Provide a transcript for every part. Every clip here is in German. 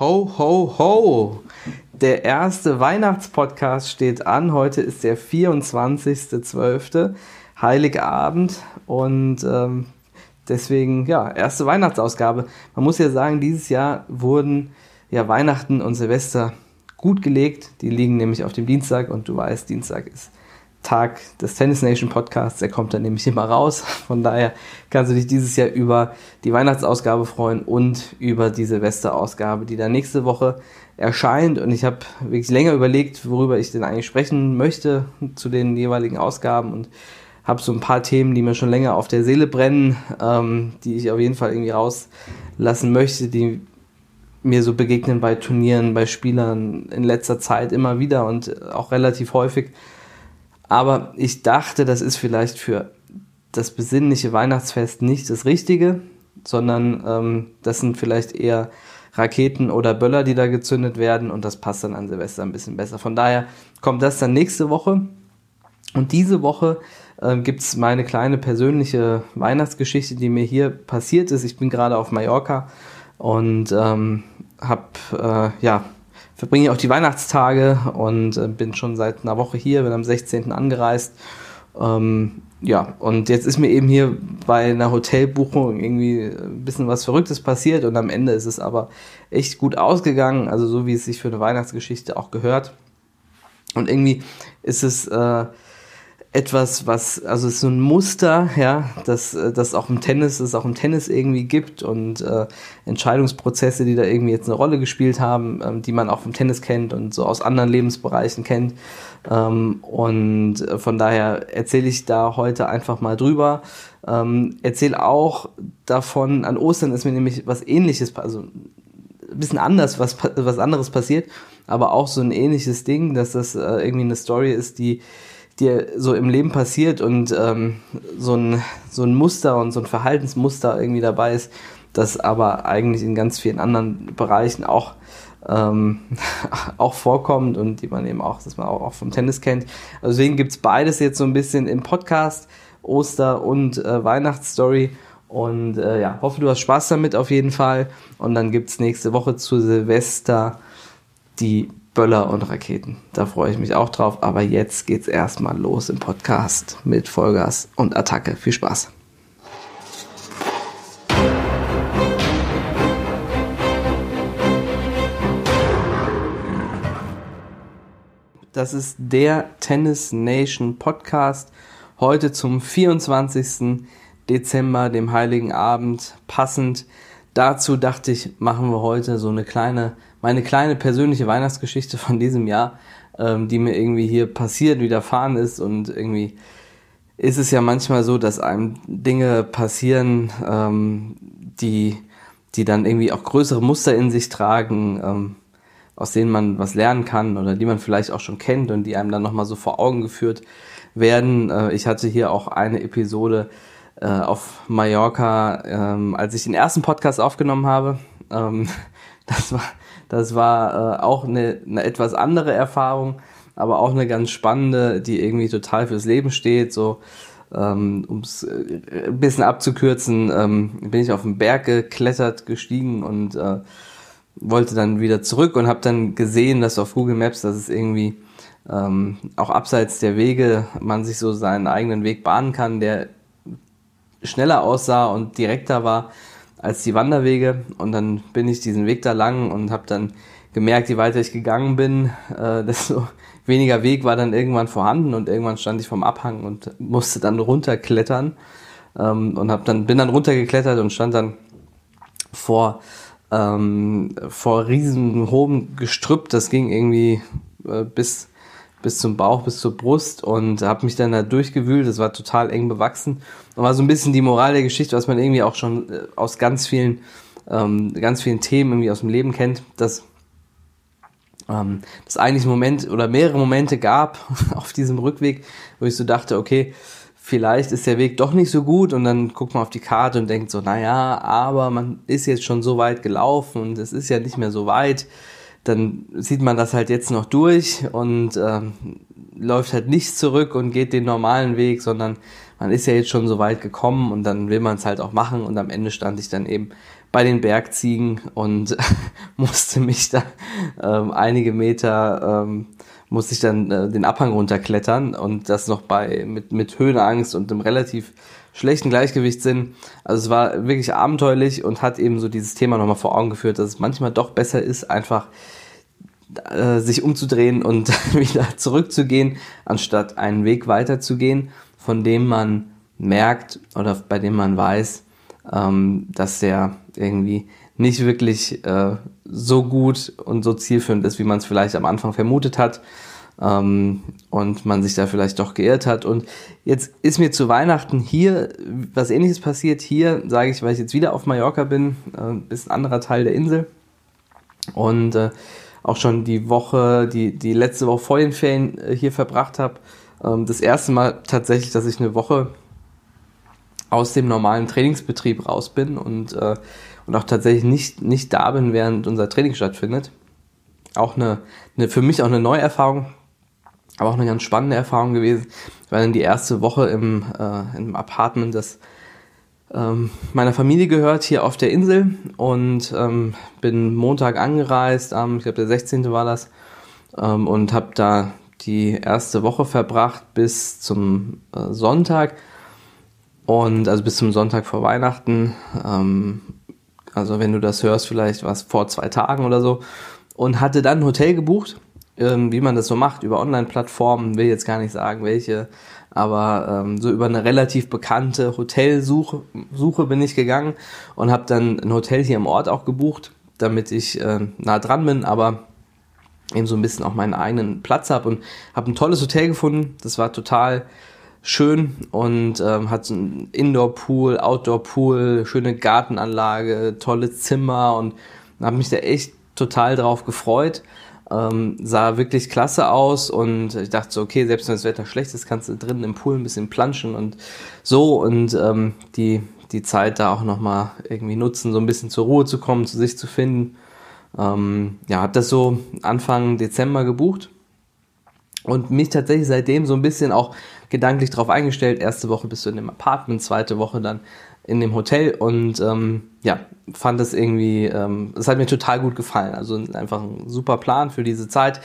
Ho, ho, ho! Der erste Weihnachtspodcast steht an. Heute ist der 24.12. Heiligabend und ähm, deswegen, ja, erste Weihnachtsausgabe. Man muss ja sagen, dieses Jahr wurden ja Weihnachten und Silvester gut gelegt. Die liegen nämlich auf dem Dienstag und du weißt, Dienstag ist Tag des Tennis Nation Podcasts. Der kommt dann nämlich immer raus. Von daher kannst du dich dieses Jahr über die Weihnachtsausgabe freuen und über die Silvesterausgabe, die dann nächste Woche erscheint. Und ich habe wirklich länger überlegt, worüber ich denn eigentlich sprechen möchte zu den jeweiligen Ausgaben und habe so ein paar Themen, die mir schon länger auf der Seele brennen, ähm, die ich auf jeden Fall irgendwie rauslassen möchte, die mir so begegnen bei Turnieren, bei Spielern in letzter Zeit immer wieder und auch relativ häufig. Aber ich dachte, das ist vielleicht für das besinnliche Weihnachtsfest nicht das Richtige, sondern ähm, das sind vielleicht eher Raketen oder Böller, die da gezündet werden und das passt dann an Silvester ein bisschen besser. Von daher kommt das dann nächste Woche. Und diese Woche äh, gibt es meine kleine persönliche Weihnachtsgeschichte, die mir hier passiert ist. Ich bin gerade auf Mallorca und ähm, habe äh, ja verbringe auch die Weihnachtstage und äh, bin schon seit einer Woche hier, bin am 16. angereist. Ähm, ja, und jetzt ist mir eben hier bei einer Hotelbuchung irgendwie ein bisschen was Verrücktes passiert und am Ende ist es aber echt gut ausgegangen, also so wie es sich für eine Weihnachtsgeschichte auch gehört. Und irgendwie ist es äh, etwas, was, also ist so ein Muster, ja, dass das auch im Tennis, es auch im Tennis irgendwie gibt und äh, Entscheidungsprozesse, die da irgendwie jetzt eine Rolle gespielt haben, ähm, die man auch vom Tennis kennt und so aus anderen Lebensbereichen kennt. Ähm, und äh, von daher erzähle ich da heute einfach mal drüber. Ähm, erzähle auch davon, an Ostern ist mir nämlich was ähnliches, also ein bisschen anders, was, was anderes passiert, aber auch so ein ähnliches Ding, dass das äh, irgendwie eine Story ist, die dir so im Leben passiert und ähm, so, ein, so ein Muster und so ein Verhaltensmuster irgendwie dabei ist, das aber eigentlich in ganz vielen anderen Bereichen auch, ähm, auch vorkommt und die man eben auch, dass man auch, auch vom Tennis kennt. Also deswegen gibt's beides jetzt so ein bisschen im Podcast, Oster- und äh, Weihnachtsstory. Und äh, ja, hoffe, du hast Spaß damit auf jeden Fall. Und dann gibt's nächste Woche zu Silvester die Böller und Raketen. Da freue ich mich auch drauf. Aber jetzt geht's erstmal los im Podcast mit Vollgas und Attacke. Viel Spaß. Das ist der Tennis Nation Podcast. Heute zum 24. Dezember, dem Heiligen Abend. Passend dazu dachte ich, machen wir heute so eine kleine meine kleine persönliche Weihnachtsgeschichte von diesem Jahr, ähm, die mir irgendwie hier passiert, widerfahren ist und irgendwie ist es ja manchmal so, dass einem Dinge passieren, ähm, die, die dann irgendwie auch größere Muster in sich tragen, ähm, aus denen man was lernen kann oder die man vielleicht auch schon kennt und die einem dann nochmal so vor Augen geführt werden. Äh, ich hatte hier auch eine Episode äh, auf Mallorca, ähm, als ich den ersten Podcast aufgenommen habe. Ähm, das war das war äh, auch eine, eine etwas andere Erfahrung, aber auch eine ganz spannende, die irgendwie total fürs Leben steht. So, ähm, um es äh, ein bisschen abzukürzen, ähm, bin ich auf den Berg geklettert, gestiegen und äh, wollte dann wieder zurück und habe dann gesehen, dass auf Google Maps, dass es irgendwie ähm, auch abseits der Wege man sich so seinen eigenen Weg bahnen kann, der schneller aussah und direkter war als die Wanderwege. Und dann bin ich diesen Weg da lang und habe dann gemerkt, je weiter ich gegangen bin, äh, desto weniger Weg war dann irgendwann vorhanden und irgendwann stand ich vom Abhang und musste dann runterklettern ähm, und hab dann bin dann runtergeklettert und stand dann vor ähm, vor riesen hohem Gestrüpp. Das ging irgendwie äh, bis bis zum Bauch, bis zur Brust und habe mich dann da durchgewühlt. Das war total eng bewachsen. Und war so ein bisschen die Moral der Geschichte, was man irgendwie auch schon äh, aus ganz vielen, ähm, ganz vielen Themen irgendwie aus dem Leben kennt, dass ähm, es eigentlich Moment oder mehrere Momente gab auf diesem Rückweg, wo ich so dachte, okay, vielleicht ist der Weg doch nicht so gut und dann guckt man auf die Karte und denkt so, naja, aber man ist jetzt schon so weit gelaufen und es ist ja nicht mehr so weit dann sieht man das halt jetzt noch durch und ähm, läuft halt nicht zurück und geht den normalen Weg, sondern man ist ja jetzt schon so weit gekommen und dann will man es halt auch machen und am Ende stand ich dann eben bei den Bergziegen und musste mich da ähm, einige Meter ähm, musste ich dann äh, den Abhang runterklettern und das noch bei mit mit Höhenangst und einem relativ schlechten Gleichgewichtssinn. Also es war wirklich abenteuerlich und hat eben so dieses Thema nochmal vor Augen geführt, dass es manchmal doch besser ist, einfach äh, sich umzudrehen und wieder zurückzugehen, anstatt einen Weg weiterzugehen, von dem man merkt oder bei dem man weiß, ähm, dass der irgendwie nicht wirklich äh, so gut und so zielführend ist, wie man es vielleicht am Anfang vermutet hat ähm, und man sich da vielleicht doch geirrt hat. Und jetzt ist mir zu Weihnachten hier was ähnliches passiert. Hier sage ich, weil ich jetzt wieder auf Mallorca bin, äh, ein anderer Teil der Insel und äh, auch schon die Woche, die, die letzte Woche vor den Ferien äh, hier verbracht habe. Ähm, das erste Mal tatsächlich, dass ich eine Woche aus dem normalen Trainingsbetrieb raus bin und, äh, und auch tatsächlich nicht, nicht da bin, während unser Training stattfindet. Auch eine, eine für mich auch eine neue Erfahrung, aber auch eine ganz spannende Erfahrung gewesen. Ich war dann die erste Woche im, äh, im Apartment, das ähm, meiner Familie gehört, hier auf der Insel und ähm, bin Montag angereist, am, ich glaube der 16. war das, ähm, und habe da die erste Woche verbracht bis zum äh, Sonntag und also bis zum Sonntag vor Weihnachten. Ähm, also wenn du das hörst, vielleicht war es vor zwei Tagen oder so. Und hatte dann ein Hotel gebucht, ähm, wie man das so macht, über Online-Plattformen, will jetzt gar nicht sagen, welche, aber ähm, so über eine relativ bekannte Hotelsuche Suche bin ich gegangen und habe dann ein Hotel hier im Ort auch gebucht, damit ich äh, nah dran bin, aber eben so ein bisschen auch meinen eigenen Platz habe und habe ein tolles Hotel gefunden. Das war total schön und ähm, hat so ein Indoor-Pool, Outdoor-Pool, schöne Gartenanlage, tolle Zimmer und habe mich da echt total drauf gefreut. Ähm, sah wirklich klasse aus und ich dachte so, okay, selbst wenn das Wetter schlecht ist, kannst du drinnen im Pool ein bisschen planschen und so und ähm, die, die Zeit da auch nochmal irgendwie nutzen, so ein bisschen zur Ruhe zu kommen, zu sich zu finden. Ähm, ja, habe das so Anfang Dezember gebucht und mich tatsächlich seitdem so ein bisschen auch gedanklich darauf eingestellt. Erste Woche bist du in dem Apartment, zweite Woche dann in dem Hotel und ähm, ja, fand das irgendwie, ähm, es hat mir total gut gefallen. Also einfach ein super Plan für diese Zeit,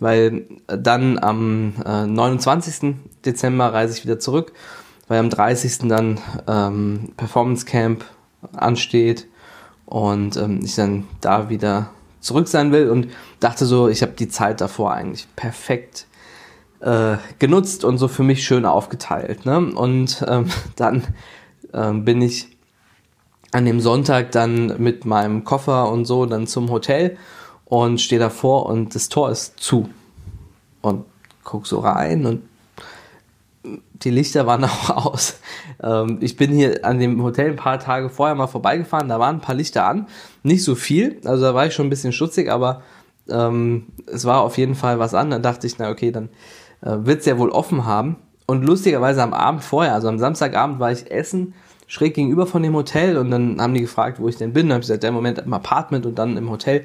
weil dann am äh, 29. Dezember reise ich wieder zurück, weil am 30. dann ähm, Performance Camp ansteht und ähm, ich dann da wieder zurück sein will und dachte so, ich habe die Zeit davor eigentlich perfekt äh, genutzt und so für mich schön aufgeteilt. Ne? Und ähm, dann ähm, bin ich an dem Sonntag dann mit meinem Koffer und so dann zum Hotel und stehe davor und das Tor ist zu. Und guck so rein und die Lichter waren auch aus. Ähm, ich bin hier an dem Hotel ein paar Tage vorher mal vorbeigefahren, da waren ein paar Lichter an. Nicht so viel, also da war ich schon ein bisschen schutzig, aber ähm, es war auf jeden Fall was an. Dann dachte ich, na okay, dann äh, wird es ja wohl offen haben. Und lustigerweise am Abend vorher, also am Samstagabend war ich essen, schräg gegenüber von dem Hotel und dann haben die gefragt, wo ich denn bin. Dann habe ich gesagt, der Moment im Apartment und dann im Hotel.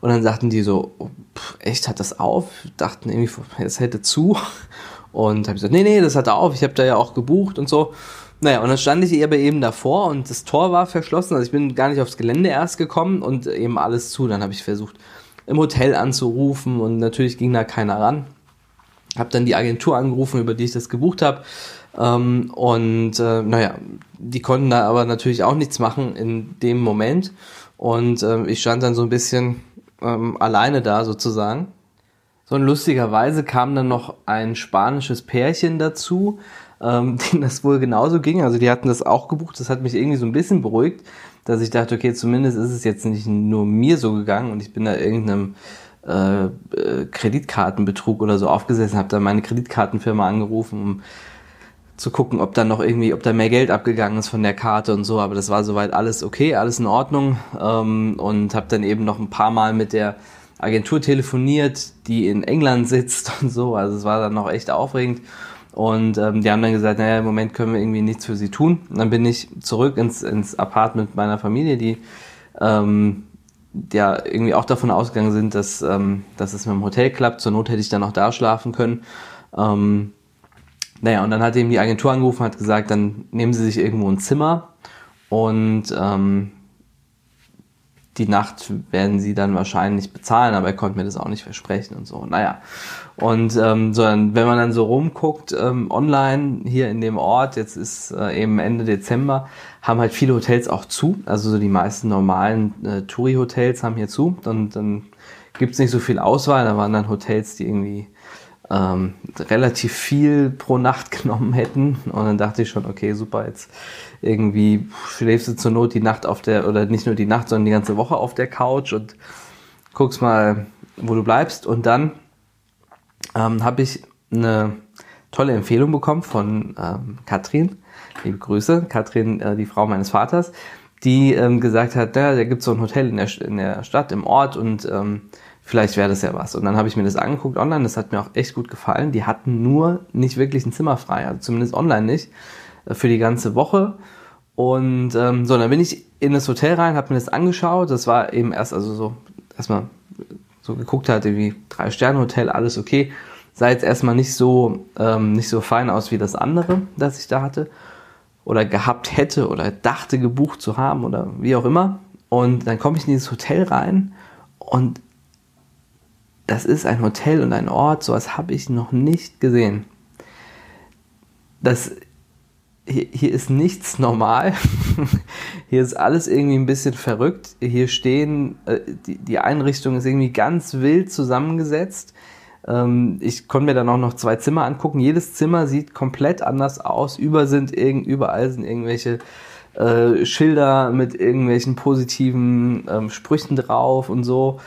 Und dann sagten die so, oh, echt, hat das auf? Dachten irgendwie, es hätte zu. Und habe gesagt, nee, nee, das hatte auf, ich habe da ja auch gebucht und so. Naja, und dann stand ich aber eben davor und das Tor war verschlossen. Also ich bin gar nicht aufs Gelände erst gekommen und eben alles zu. Dann habe ich versucht, im Hotel anzurufen und natürlich ging da keiner ran habe dann die Agentur angerufen, über die ich das gebucht habe. Ähm, und äh, naja, die konnten da aber natürlich auch nichts machen in dem Moment. Und äh, ich stand dann so ein bisschen ähm, alleine da sozusagen. So und lustigerweise kam dann noch ein spanisches Pärchen dazu, ähm, denen das wohl genauso ging. Also die hatten das auch gebucht. Das hat mich irgendwie so ein bisschen beruhigt, dass ich dachte, okay, zumindest ist es jetzt nicht nur mir so gegangen und ich bin da irgendeinem äh, äh, Kreditkartenbetrug oder so aufgesessen, habe dann meine Kreditkartenfirma angerufen, um zu gucken, ob da noch irgendwie, ob da mehr Geld abgegangen ist von der Karte und so, aber das war soweit alles okay, alles in Ordnung. Ähm, und habe dann eben noch ein paar Mal mit der Agentur telefoniert, die in England sitzt und so, also es war dann noch echt aufregend. Und ähm, die haben dann gesagt, naja, im Moment können wir irgendwie nichts für sie tun. Und dann bin ich zurück ins, ins Apartment meiner Familie, die ähm, ja irgendwie auch davon ausgegangen sind, dass, ähm, dass es mit dem Hotel klappt. Zur Not hätte ich dann auch da schlafen können. Ähm, naja, und dann hat eben die Agentur angerufen, hat gesagt, dann nehmen Sie sich irgendwo ein Zimmer und ähm, die Nacht werden sie dann wahrscheinlich bezahlen, aber er konnte mir das auch nicht versprechen und so. Naja. Und ähm, so, wenn man dann so rumguckt, ähm, online hier in dem Ort, jetzt ist äh, eben Ende Dezember, haben halt viele Hotels auch zu. Also so die meisten normalen äh, Touri-Hotels haben hier zu. Und dann gibt's nicht so viel Auswahl. Da waren dann Hotels, die irgendwie ähm, relativ viel pro Nacht genommen hätten. Und dann dachte ich schon, okay, super, jetzt irgendwie schläfst du zur Not die Nacht auf der, oder nicht nur die Nacht, sondern die ganze Woche auf der Couch und guckst mal, wo du bleibst. Und dann ähm, habe ich eine tolle Empfehlung bekommen von ähm, Katrin. Liebe Grüße, Katrin, äh, die Frau meines Vaters, die ähm, gesagt hat, ja, da gibt so ein Hotel in der, in der Stadt, im Ort und ähm, vielleicht wäre das ja was. Und dann habe ich mir das angeguckt online, das hat mir auch echt gut gefallen. Die hatten nur nicht wirklich ein Zimmer frei, also zumindest online nicht, äh, für die ganze Woche. Und ähm, so, dann bin ich in das Hotel rein, habe mir das angeschaut. Das war eben erst, also so, erstmal so geguckt hatte, wie Drei-Sterne-Hotel, alles okay. Sah jetzt erstmal nicht so, ähm, nicht so fein aus wie das andere, das ich da hatte. Oder gehabt hätte oder dachte gebucht zu haben oder wie auch immer. Und dann komme ich in dieses Hotel rein und das ist ein Hotel und ein Ort, sowas habe ich noch nicht gesehen. Das, hier, hier ist nichts normal. hier ist alles irgendwie ein bisschen verrückt. Hier stehen, äh, die, die Einrichtung ist irgendwie ganz wild zusammengesetzt. Ähm, ich konnte mir dann auch noch zwei Zimmer angucken. Jedes Zimmer sieht komplett anders aus. Über sind irgend, überall sind irgendwelche äh, Schilder mit irgendwelchen positiven ähm, Sprüchen drauf und so.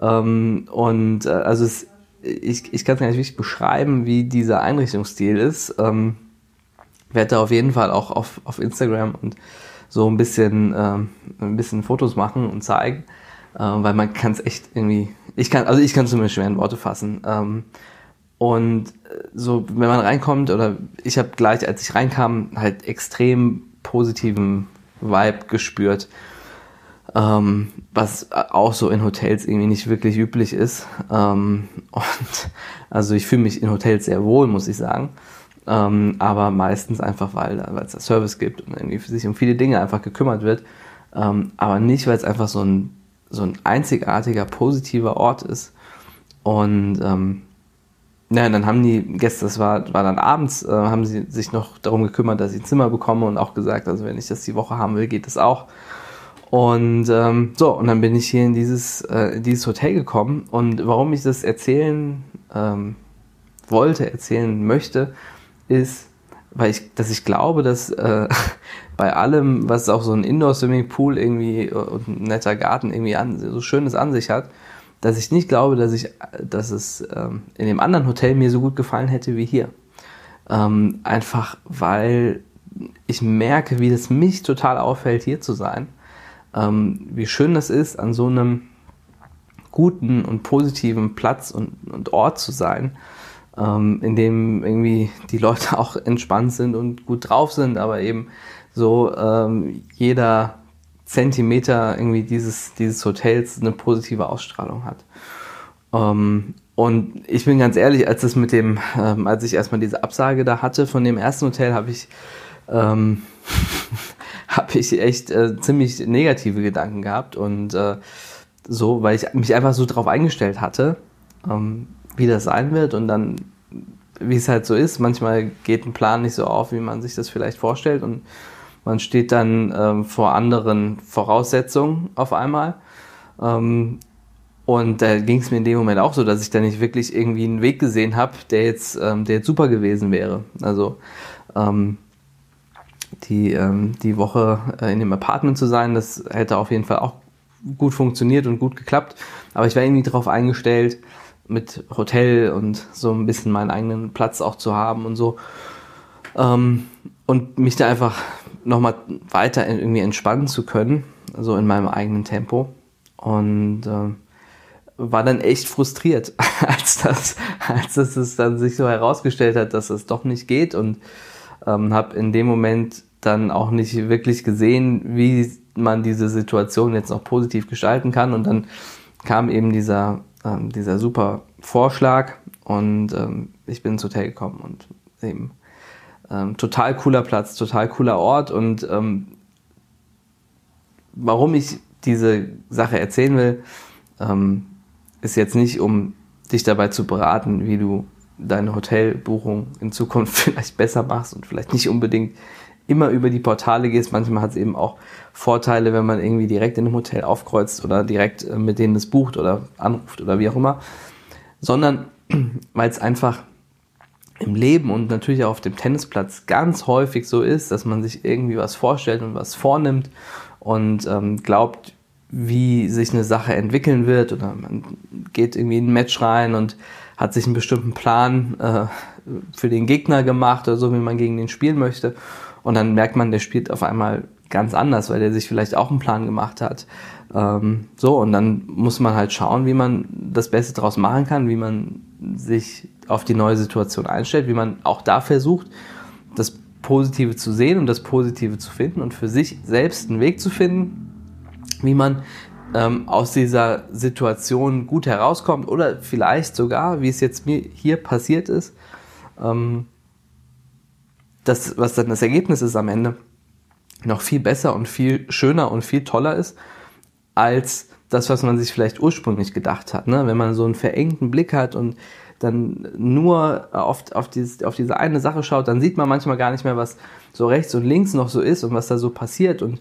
Ähm, und äh, also es, ich, ich kann es gar nicht wirklich beschreiben, wie dieser Einrichtungsstil ist. Ähm, werde da auf jeden Fall auch auf, auf Instagram und so ein bisschen, ähm, ein bisschen Fotos machen und zeigen, äh, weil man kann es echt irgendwie, ich kann, also ich kann es zumindest schwer in Worte fassen. Ähm, und äh, so, wenn man reinkommt, oder ich habe gleich, als ich reinkam, halt extrem positiven Vibe gespürt ähm, was auch so in Hotels irgendwie nicht wirklich üblich ist. Ähm, und also ich fühle mich in Hotels sehr wohl, muss ich sagen. Ähm, aber meistens einfach, weil, es da Service gibt und irgendwie sich um viele Dinge einfach gekümmert wird. Ähm, aber nicht, weil es einfach so ein, so ein einzigartiger, positiver Ort ist. Und ähm, ja, dann haben die Gäste, das war, war dann abends, äh, haben sie sich noch darum gekümmert, dass ich ein Zimmer bekomme und auch gesagt, also wenn ich das die Woche haben will, geht das auch. Und ähm, so, und dann bin ich hier in dieses, äh, dieses Hotel gekommen. Und warum ich das erzählen ähm, wollte, erzählen möchte, ist, weil ich, dass ich glaube, dass äh, bei allem, was auch so ein Indoor-Swimming-Pool irgendwie und ein netter Garten irgendwie an, so schönes an sich hat, dass ich nicht glaube, dass ich, dass es ähm, in dem anderen Hotel mir so gut gefallen hätte wie hier. Ähm, einfach weil ich merke, wie es mich total auffällt, hier zu sein ähm, wie schön das ist, an so einem guten und positiven Platz und, und Ort zu sein, ähm, in dem irgendwie die Leute auch entspannt sind und gut drauf sind, aber eben so ähm, jeder Zentimeter irgendwie dieses, dieses Hotels eine positive Ausstrahlung hat. Ähm, und ich bin ganz ehrlich, als es mit dem, ähm, als ich erstmal diese Absage da hatte von dem ersten Hotel, habe ich ähm, habe ich echt äh, ziemlich negative Gedanken gehabt und äh, so, weil ich mich einfach so drauf eingestellt hatte, ähm, wie das sein wird und dann, wie es halt so ist, manchmal geht ein Plan nicht so auf, wie man sich das vielleicht vorstellt und man steht dann ähm, vor anderen Voraussetzungen auf einmal. Ähm, und da ging es mir in dem Moment auch so, dass ich da nicht wirklich irgendwie einen Weg gesehen habe, der jetzt, ähm, der jetzt super gewesen wäre. Also ähm, die, ähm, die Woche äh, in dem Apartment zu sein. Das hätte auf jeden Fall auch gut funktioniert und gut geklappt. Aber ich war irgendwie darauf eingestellt, mit Hotel und so ein bisschen meinen eigenen Platz auch zu haben und so. Ähm, und mich da einfach nochmal weiter irgendwie entspannen zu können, so in meinem eigenen Tempo. Und äh, war dann echt frustriert, als das, als das es dann sich so herausgestellt hat, dass es doch nicht geht und ähm, habe in dem Moment dann auch nicht wirklich gesehen, wie man diese Situation jetzt noch positiv gestalten kann. Und dann kam eben dieser, ähm, dieser super Vorschlag und ähm, ich bin ins Hotel gekommen und eben ähm, total cooler Platz, total cooler Ort und ähm, warum ich diese Sache erzählen will, ähm, ist jetzt nicht, um dich dabei zu beraten, wie du deine Hotelbuchung in Zukunft vielleicht besser machst und vielleicht nicht unbedingt immer über die Portale gehst. Manchmal hat es eben auch Vorteile, wenn man irgendwie direkt in einem Hotel aufkreuzt oder direkt äh, mit denen es bucht oder anruft oder wie auch immer, sondern weil es einfach im Leben und natürlich auch auf dem Tennisplatz ganz häufig so ist, dass man sich irgendwie was vorstellt und was vornimmt und ähm, glaubt, wie sich eine Sache entwickeln wird oder man geht irgendwie in ein Match rein und hat sich einen bestimmten Plan äh, für den Gegner gemacht oder so, wie man gegen den spielen möchte und dann merkt man, der spielt auf einmal ganz anders, weil der sich vielleicht auch einen Plan gemacht hat. Ähm, so, und dann muss man halt schauen, wie man das Beste daraus machen kann, wie man sich auf die neue Situation einstellt, wie man auch da versucht, das Positive zu sehen und das Positive zu finden und für sich selbst einen Weg zu finden, wie man ähm, aus dieser Situation gut herauskommt oder vielleicht sogar, wie es jetzt mir hier passiert ist, ähm, das, was dann das Ergebnis ist am Ende, noch viel besser und viel schöner und viel toller ist, als das, was man sich vielleicht ursprünglich gedacht hat. Ne? Wenn man so einen verengten Blick hat und dann nur auf, auf, dieses, auf diese eine Sache schaut, dann sieht man manchmal gar nicht mehr, was so rechts und links noch so ist und was da so passiert. Und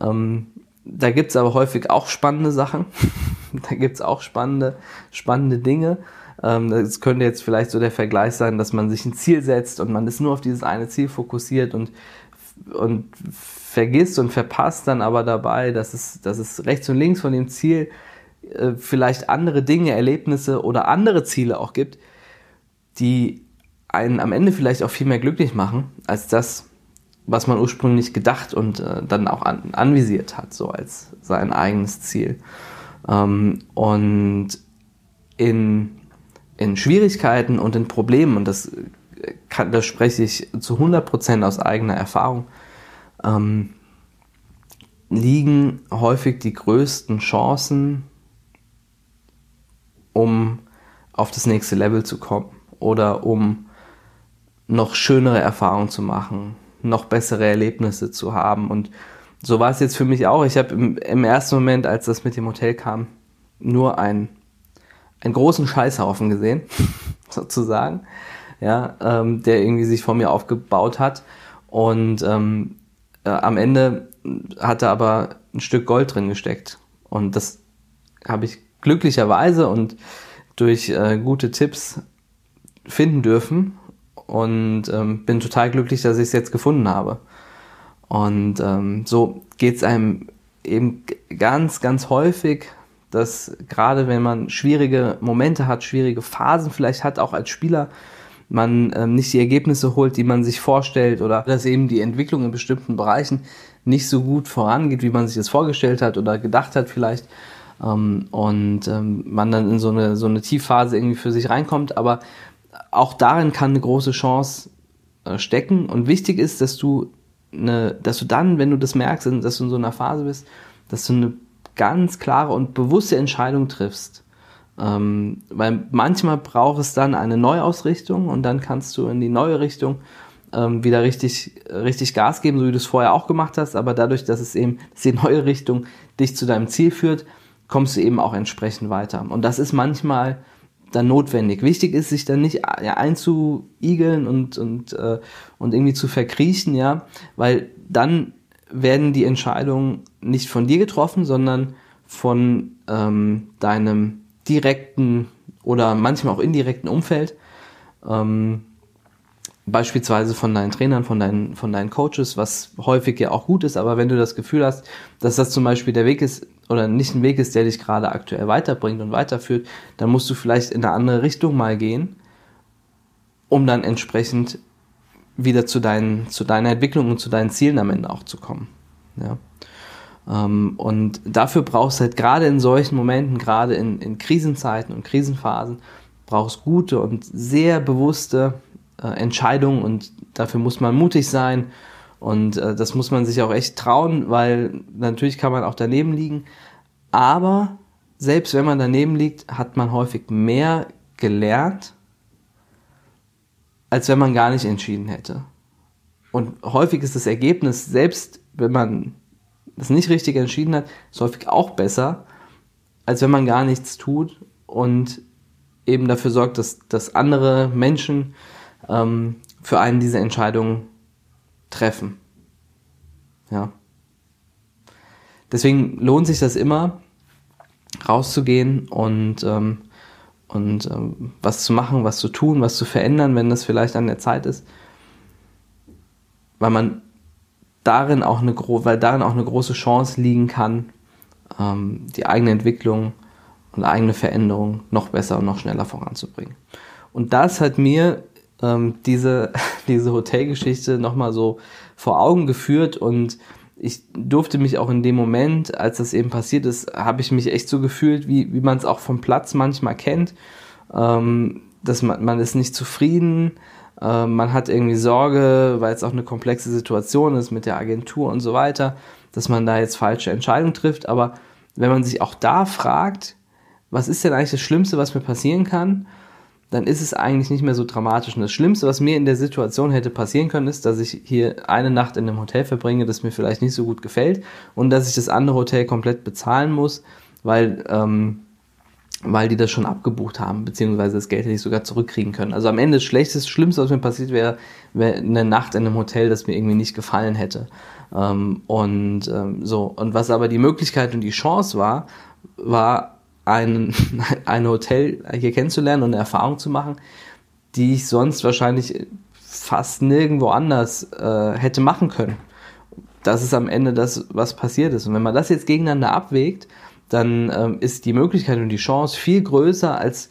ähm, da gibt es aber häufig auch spannende Sachen. da gibt es auch spannende, spannende Dinge. Ähm, das könnte jetzt vielleicht so der Vergleich sein, dass man sich ein Ziel setzt und man ist nur auf dieses eine Ziel fokussiert und, und vergisst und verpasst dann aber dabei, dass es, dass es rechts und links von dem Ziel äh, vielleicht andere Dinge, Erlebnisse oder andere Ziele auch gibt, die einen am Ende vielleicht auch viel mehr glücklich machen, als das, was man ursprünglich gedacht und äh, dann auch an, anvisiert hat, so als sein eigenes Ziel. Ähm, und in in Schwierigkeiten und in Problemen, und das, kann, das spreche ich zu 100% aus eigener Erfahrung, ähm, liegen häufig die größten Chancen, um auf das nächste Level zu kommen oder um noch schönere Erfahrungen zu machen, noch bessere Erlebnisse zu haben. Und so war es jetzt für mich auch. Ich habe im, im ersten Moment, als das mit dem Hotel kam, nur ein einen großen Scheißhaufen gesehen, sozusagen, ja, ähm, der irgendwie sich vor mir aufgebaut hat. Und ähm, äh, am Ende hatte aber ein Stück Gold drin gesteckt. Und das habe ich glücklicherweise und durch äh, gute Tipps finden dürfen. Und ähm, bin total glücklich, dass ich es jetzt gefunden habe. Und ähm, so geht es einem eben ganz, ganz häufig dass gerade wenn man schwierige Momente hat, schwierige Phasen vielleicht hat, auch als Spieler, man ähm, nicht die Ergebnisse holt, die man sich vorstellt oder dass eben die Entwicklung in bestimmten Bereichen nicht so gut vorangeht, wie man sich das vorgestellt hat oder gedacht hat vielleicht. Ähm, und ähm, man dann in so eine, so eine Tiefphase irgendwie für sich reinkommt. Aber auch darin kann eine große Chance äh, stecken. Und wichtig ist, dass du, eine, dass du dann, wenn du das merkst, dass du in so einer Phase bist, dass du eine ganz klare und bewusste Entscheidung triffst. Ähm, weil manchmal braucht es dann eine Neuausrichtung und dann kannst du in die neue Richtung ähm, wieder richtig, richtig Gas geben, so wie du es vorher auch gemacht hast. Aber dadurch, dass es eben, dass die neue Richtung dich zu deinem Ziel führt, kommst du eben auch entsprechend weiter. Und das ist manchmal dann notwendig. Wichtig ist, sich dann nicht ja, einzuigeln und, und, äh, und irgendwie zu verkriechen, ja, weil dann werden die Entscheidungen nicht von dir getroffen, sondern von ähm, deinem direkten oder manchmal auch indirekten Umfeld. Ähm, beispielsweise von deinen Trainern, von deinen, von deinen Coaches, was häufig ja auch gut ist, aber wenn du das Gefühl hast, dass das zum Beispiel der Weg ist oder nicht ein Weg ist, der dich gerade aktuell weiterbringt und weiterführt, dann musst du vielleicht in eine andere Richtung mal gehen, um dann entsprechend wieder zu, deinen, zu deiner Entwicklung und zu deinen Zielen am Ende auch zu kommen. Ja. Ähm, und dafür brauchst du halt gerade in solchen Momenten, gerade in, in Krisenzeiten und Krisenphasen, brauchst gute und sehr bewusste äh, Entscheidungen und dafür muss man mutig sein und äh, das muss man sich auch echt trauen, weil natürlich kann man auch daneben liegen, aber selbst wenn man daneben liegt, hat man häufig mehr gelernt als wenn man gar nicht entschieden hätte. Und häufig ist das Ergebnis, selbst wenn man das nicht richtig entschieden hat, ist häufig auch besser, als wenn man gar nichts tut und eben dafür sorgt, dass, dass andere Menschen ähm, für einen diese Entscheidung treffen. Ja. Deswegen lohnt sich das immer, rauszugehen und, ähm, und ähm, was zu machen, was zu tun, was zu verändern, wenn das vielleicht an der Zeit ist. Weil man darin auch eine, weil darin auch eine große Chance liegen kann, ähm, die eigene Entwicklung und eigene Veränderung noch besser und noch schneller voranzubringen. Und das hat mir ähm, diese, diese Hotelgeschichte nochmal so vor Augen geführt und ich durfte mich auch in dem Moment, als das eben passiert ist, habe ich mich echt so gefühlt, wie, wie man es auch vom Platz manchmal kennt, ähm, dass man, man ist nicht zufrieden, äh, man hat irgendwie Sorge, weil es auch eine komplexe Situation ist mit der Agentur und so weiter, dass man da jetzt falsche Entscheidungen trifft, aber wenn man sich auch da fragt, was ist denn eigentlich das Schlimmste, was mir passieren kann, dann ist es eigentlich nicht mehr so dramatisch. Und das Schlimmste, was mir in der Situation hätte passieren können, ist, dass ich hier eine Nacht in einem Hotel verbringe, das mir vielleicht nicht so gut gefällt und dass ich das andere Hotel komplett bezahlen muss, weil, ähm, weil die das schon abgebucht haben, beziehungsweise das Geld hätte ich sogar zurückkriegen können. Also am Ende das Schlechteste, Schlimmste, was mir passiert wäre, wäre eine Nacht in einem Hotel, das mir irgendwie nicht gefallen hätte. Ähm, und ähm, so. Und was aber die Möglichkeit und die Chance war, war ein, ein Hotel hier kennenzulernen und eine Erfahrung zu machen, die ich sonst wahrscheinlich fast nirgendwo anders äh, hätte machen können. Das ist am Ende das, was passiert ist. Und wenn man das jetzt gegeneinander abwägt, dann ähm, ist die Möglichkeit und die Chance viel größer als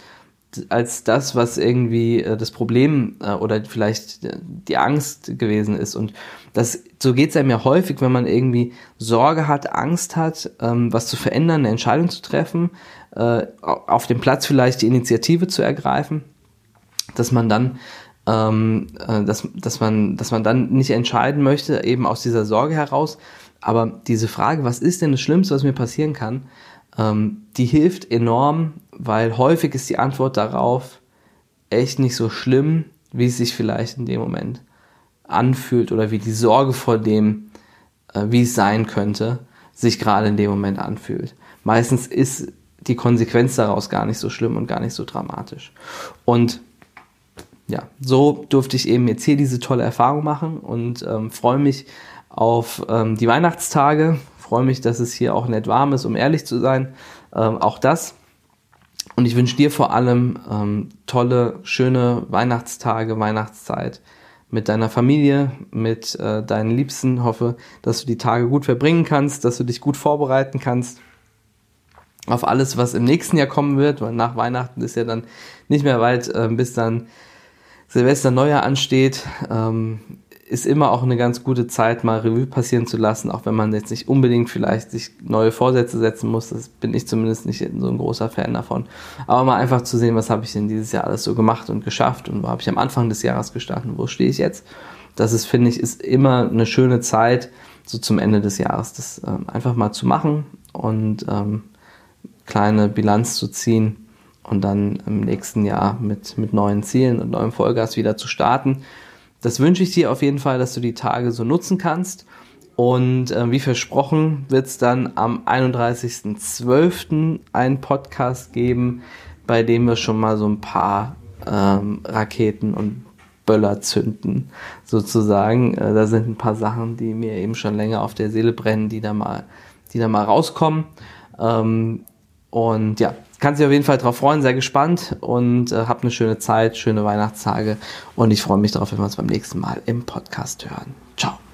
als das, was irgendwie äh, das Problem äh, oder vielleicht die Angst gewesen ist. Und das, so geht es einem ja häufig, wenn man irgendwie Sorge hat, Angst hat, ähm, was zu verändern, eine Entscheidung zu treffen, äh, auf dem Platz vielleicht die Initiative zu ergreifen, dass man dann ähm, äh, dass, dass, man, dass man dann nicht entscheiden möchte, eben aus dieser Sorge heraus. Aber diese Frage, was ist denn das Schlimmste, was mir passieren kann, ähm, die hilft enorm, weil häufig ist die Antwort darauf echt nicht so schlimm, wie es sich vielleicht in dem Moment anfühlt oder wie die Sorge vor dem, äh, wie es sein könnte, sich gerade in dem Moment anfühlt. Meistens ist die Konsequenz daraus gar nicht so schlimm und gar nicht so dramatisch. Und ja, so durfte ich eben jetzt hier diese tolle Erfahrung machen und ähm, freue mich auf ähm, die Weihnachtstage, freue mich, dass es hier auch nett warm ist, um ehrlich zu sein. Ähm, auch das. Und ich wünsche dir vor allem ähm, tolle, schöne Weihnachtstage, Weihnachtszeit mit deiner Familie, mit äh, deinen Liebsten. Hoffe, dass du die Tage gut verbringen kannst, dass du dich gut vorbereiten kannst auf alles, was im nächsten Jahr kommen wird, weil nach Weihnachten ist ja dann nicht mehr weit, äh, bis dann Silvester Neujahr ansteht. Ähm, ist immer auch eine ganz gute Zeit, mal Revue passieren zu lassen, auch wenn man jetzt nicht unbedingt vielleicht sich neue Vorsätze setzen muss. Das bin ich zumindest nicht so ein großer Fan davon. Aber mal einfach zu sehen, was habe ich denn dieses Jahr alles so gemacht und geschafft und wo habe ich am Anfang des Jahres gestartet und wo stehe ich jetzt. Das ist, finde ich, ist immer eine schöne Zeit, so zum Ende des Jahres, das ähm, einfach mal zu machen und ähm, kleine Bilanz zu ziehen und dann im nächsten Jahr mit, mit neuen Zielen und neuem Vollgas wieder zu starten das wünsche ich dir auf jeden Fall, dass du die Tage so nutzen kannst. Und äh, wie versprochen wird es dann am 31.12. einen Podcast geben, bei dem wir schon mal so ein paar ähm, Raketen und Böller zünden, sozusagen. Äh, da sind ein paar Sachen, die mir eben schon länger auf der Seele brennen, die da mal, die da mal rauskommen. Ähm, und ja, kannst dich auf jeden Fall drauf freuen, sehr gespannt und äh, hab eine schöne Zeit, schöne Weihnachtstage und ich freue mich darauf, wenn wir uns beim nächsten Mal im Podcast hören. Ciao.